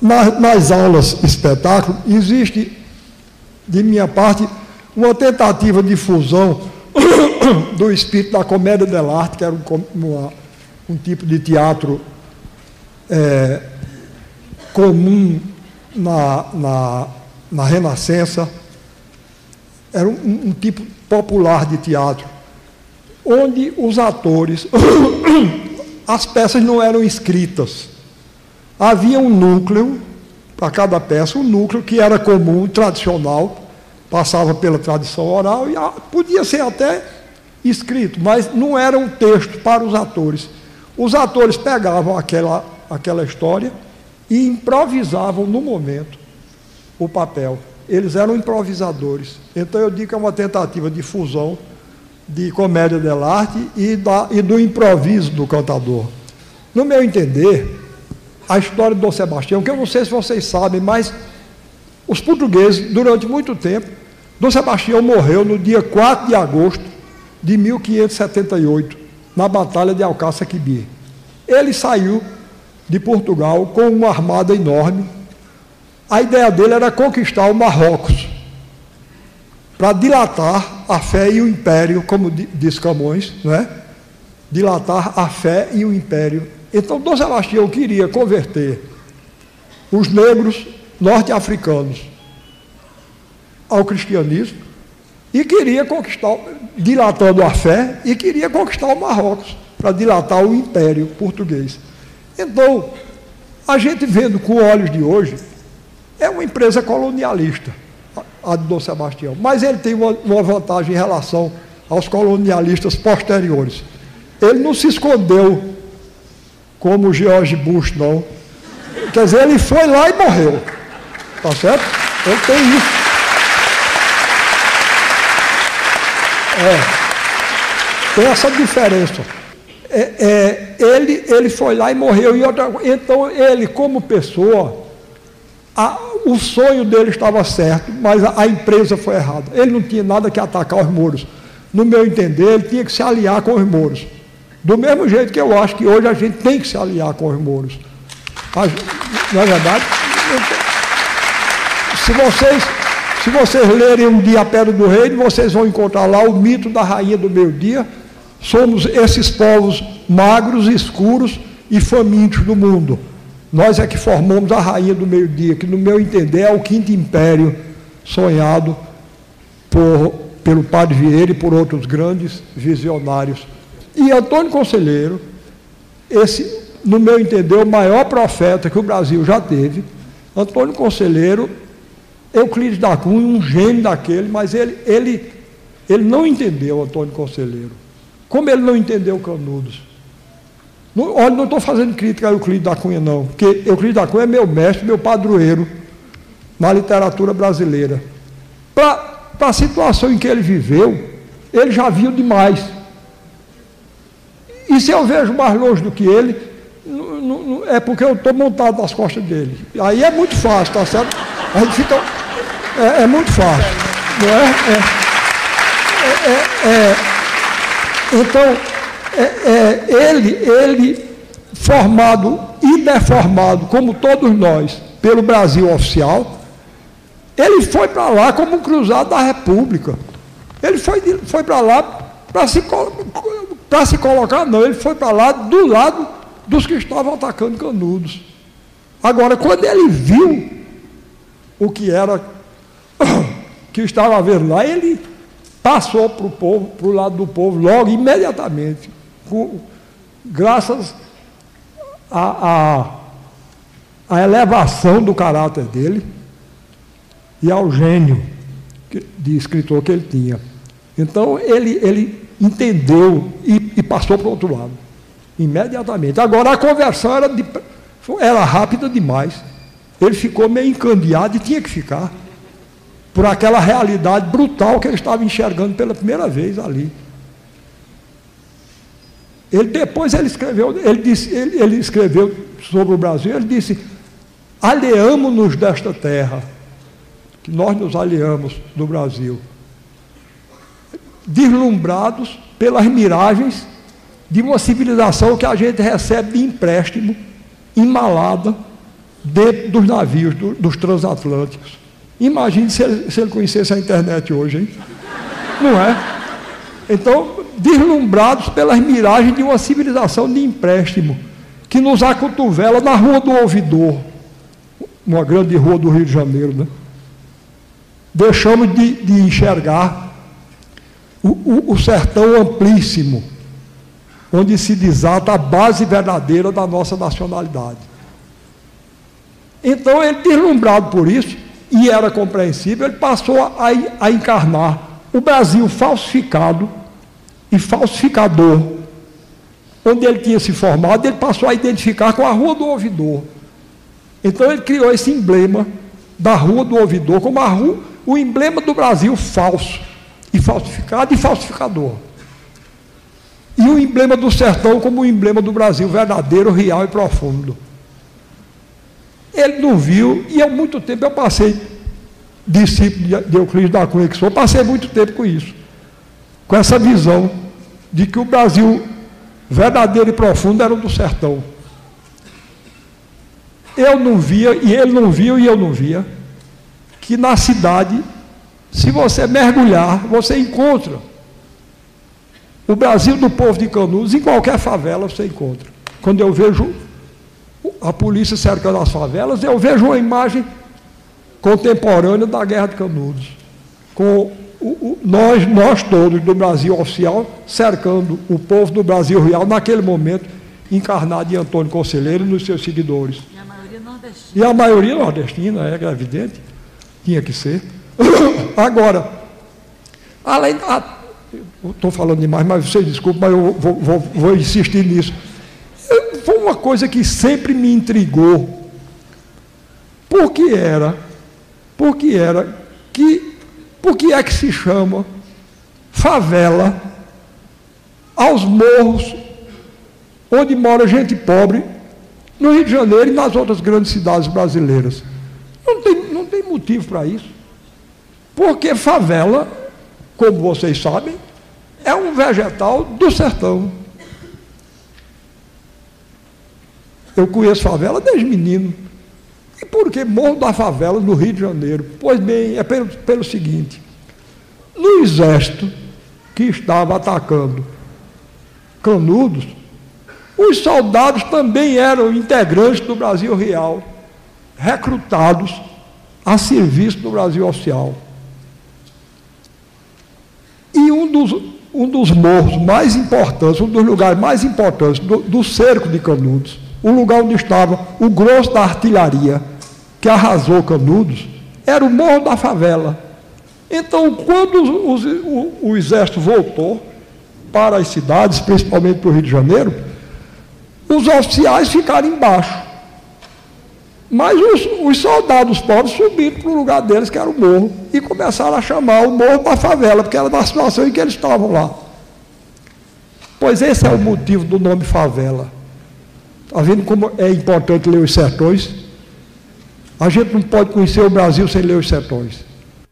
na, nas aulas espetáculo, existe, de minha parte, uma tentativa de fusão do espírito da comédia dell'arte, que era um, uma, um tipo de teatro é, comum na, na, na Renascença, era um, um tipo popular de teatro, onde os atores, as peças não eram escritas. Havia um núcleo para cada peça, um núcleo que era comum, tradicional, passava pela tradição oral e podia ser até escrito, mas não era um texto para os atores. Os atores pegavam aquela, aquela história e improvisavam no momento o papel. Eles eram improvisadores. Então eu digo que é uma tentativa de fusão de comédia dell'arte e, e do improviso do cantador. No meu entender, a história do Dom Sebastião, que eu não sei se vocês sabem, mas os portugueses, durante muito tempo, Dom Sebastião morreu no dia 4 de agosto de 1578, na Batalha de Alcácer Quibir. Ele saiu de Portugal com uma armada enorme. A ideia dele era conquistar o Marrocos, para dilatar a fé e o império, como diz Camões, não é? dilatar a fé e o império. Então, Dom Sebastião queria converter os negros norte-africanos ao cristianismo e queria conquistar, dilatando a fé, e queria conquistar o Marrocos, para dilatar o império português. Então, a gente vendo com olhos de hoje, é uma empresa colonialista, a de Dom Sebastião, mas ele tem uma, uma vantagem em relação aos colonialistas posteriores. Ele não se escondeu como George Bush, não. Quer dizer, ele foi lá e morreu. Tá certo? Ele tem isso. É, tem essa diferença. É, é, ele, ele foi lá e morreu. E outra, então, ele, como pessoa, a, o sonho dele estava certo, mas a, a, empresa foi errada. Ele não tinha nada que atacar os muros. No meu entender, ele tinha que se aliar com os muros. Do mesmo jeito que eu acho que hoje a gente tem que se aliar com os muros. Não é verdade? Se vocês se vocês lerem um dia a Pedra do Reino, vocês vão encontrar lá o mito da rainha do meio-dia. Somos esses povos magros, escuros e famintos do mundo. Nós é que formamos a rainha do meio-dia, que no meu entender é o quinto império sonhado por, pelo Padre Vieira e por outros grandes visionários. E Antônio Conselheiro, esse, no meu entender, o maior profeta que o Brasil já teve, Antônio Conselheiro Euclides da Cunha, um gênio daquele, mas ele, ele, ele não entendeu Antônio Conselheiro. Como ele não entendeu Canudos? Não, olha, não estou fazendo crítica a Euclides da Cunha, não, porque Euclides da Cunha é meu mestre, meu padroeiro na literatura brasileira. Para a situação em que ele viveu, ele já viu demais. E se eu vejo mais longe do que ele, não, não, é porque eu estou montado nas costas dele. Aí é muito fácil, tá certo? A gente fica é, é muito fácil, não é? é, é, é, é então, ele, ele, formado e deformado, como todos nós, pelo Brasil oficial, ele foi para lá como um cruzado da República. Ele foi, foi para lá para se, se colocar, não, ele foi para lá do lado dos que estavam atacando Canudos. Agora, quando ele viu o que era que estava vendo lá, ele passou para o povo, para o lado do povo, logo, imediatamente, com, graças à a, a, a, elevação do caráter dele e ao gênio de escritor que ele tinha. Então, ele, ele entendeu e, e passou para o outro lado, imediatamente. Agora, a conversão era, de, era rápida demais. Ele ficou meio encandeado e tinha que ficar por aquela realidade brutal que ele estava enxergando pela primeira vez ali. Ele depois ele escreveu, ele, disse, ele, ele escreveu sobre o Brasil, ele disse, aliamos-nos desta terra, que nós nos aliamos do Brasil, deslumbrados pelas miragens de uma civilização que a gente recebe de empréstimo, embalada dentro dos navios, do, dos transatlânticos. Imagine se ele, se ele conhecesse a internet hoje, hein? Não é? Então, deslumbrados pelas miragens de uma civilização de empréstimo, que nos acotovela na Rua do Ouvidor, uma grande rua do Rio de Janeiro, né? Deixamos de, de enxergar o, o, o sertão amplíssimo, onde se desata a base verdadeira da nossa nacionalidade. Então, ele, deslumbrado por isso, e era compreensível, ele passou a, a encarnar o Brasil falsificado e falsificador. Onde ele tinha se formado, ele passou a identificar com a Rua do Ouvidor. Então ele criou esse emblema da Rua do Ouvidor como a rua, o emblema do Brasil falso, e falsificado e falsificador. E o emblema do sertão como o emblema do Brasil verdadeiro, real e profundo. Ele não viu, e há muito tempo eu passei, discípulo de Euclides da Cunha que sou, passei muito tempo com isso. Com essa visão de que o Brasil verdadeiro e profundo era o do sertão. Eu não via, e ele não viu, e eu não via, que na cidade, se você mergulhar, você encontra o Brasil do povo de Canudos, em qualquer favela você encontra. Quando eu vejo a polícia cercando as favelas, eu vejo uma imagem contemporânea da Guerra de Canudos, com o, o, nós, nós todos do Brasil oficial cercando o povo do Brasil real naquele momento, encarnado em Antônio Conselheiro e nos seus seguidores. E a maioria nordestina. E a maioria nordestina, é, é evidente, tinha que ser. Agora, além. Estou falando demais, mas vocês desculpem, mas eu vou, vou, vou insistir nisso foi uma coisa que sempre me intrigou. Por que era? Por que era que por que é que se chama favela aos morros onde mora gente pobre no Rio de Janeiro e nas outras grandes cidades brasileiras? Não tem, não tem motivo para isso. Porque favela, como vocês sabem, é um vegetal do sertão. Eu conheço favela desde menino. E por que Morro da Favela, no Rio de Janeiro? Pois bem, é pelo, pelo seguinte: no exército que estava atacando Canudos, os soldados também eram integrantes do Brasil Real, recrutados a serviço do Brasil Oficial. E um dos, um dos morros mais importantes, um dos lugares mais importantes do, do cerco de Canudos, o lugar onde estava o grosso da artilharia que arrasou Canudos, era o morro da favela. Então, quando os, o, o, exército voltou para as cidades, principalmente para o Rio de Janeiro, os oficiais ficaram embaixo. Mas os, os soldados pobres subiram para o lugar deles, que era o morro, e começaram a chamar o morro para a favela, porque era da situação em que eles estavam lá. Pois esse é o motivo do nome favela. Está vendo como é importante ler os sertões? A gente não pode conhecer o Brasil sem ler os sertões.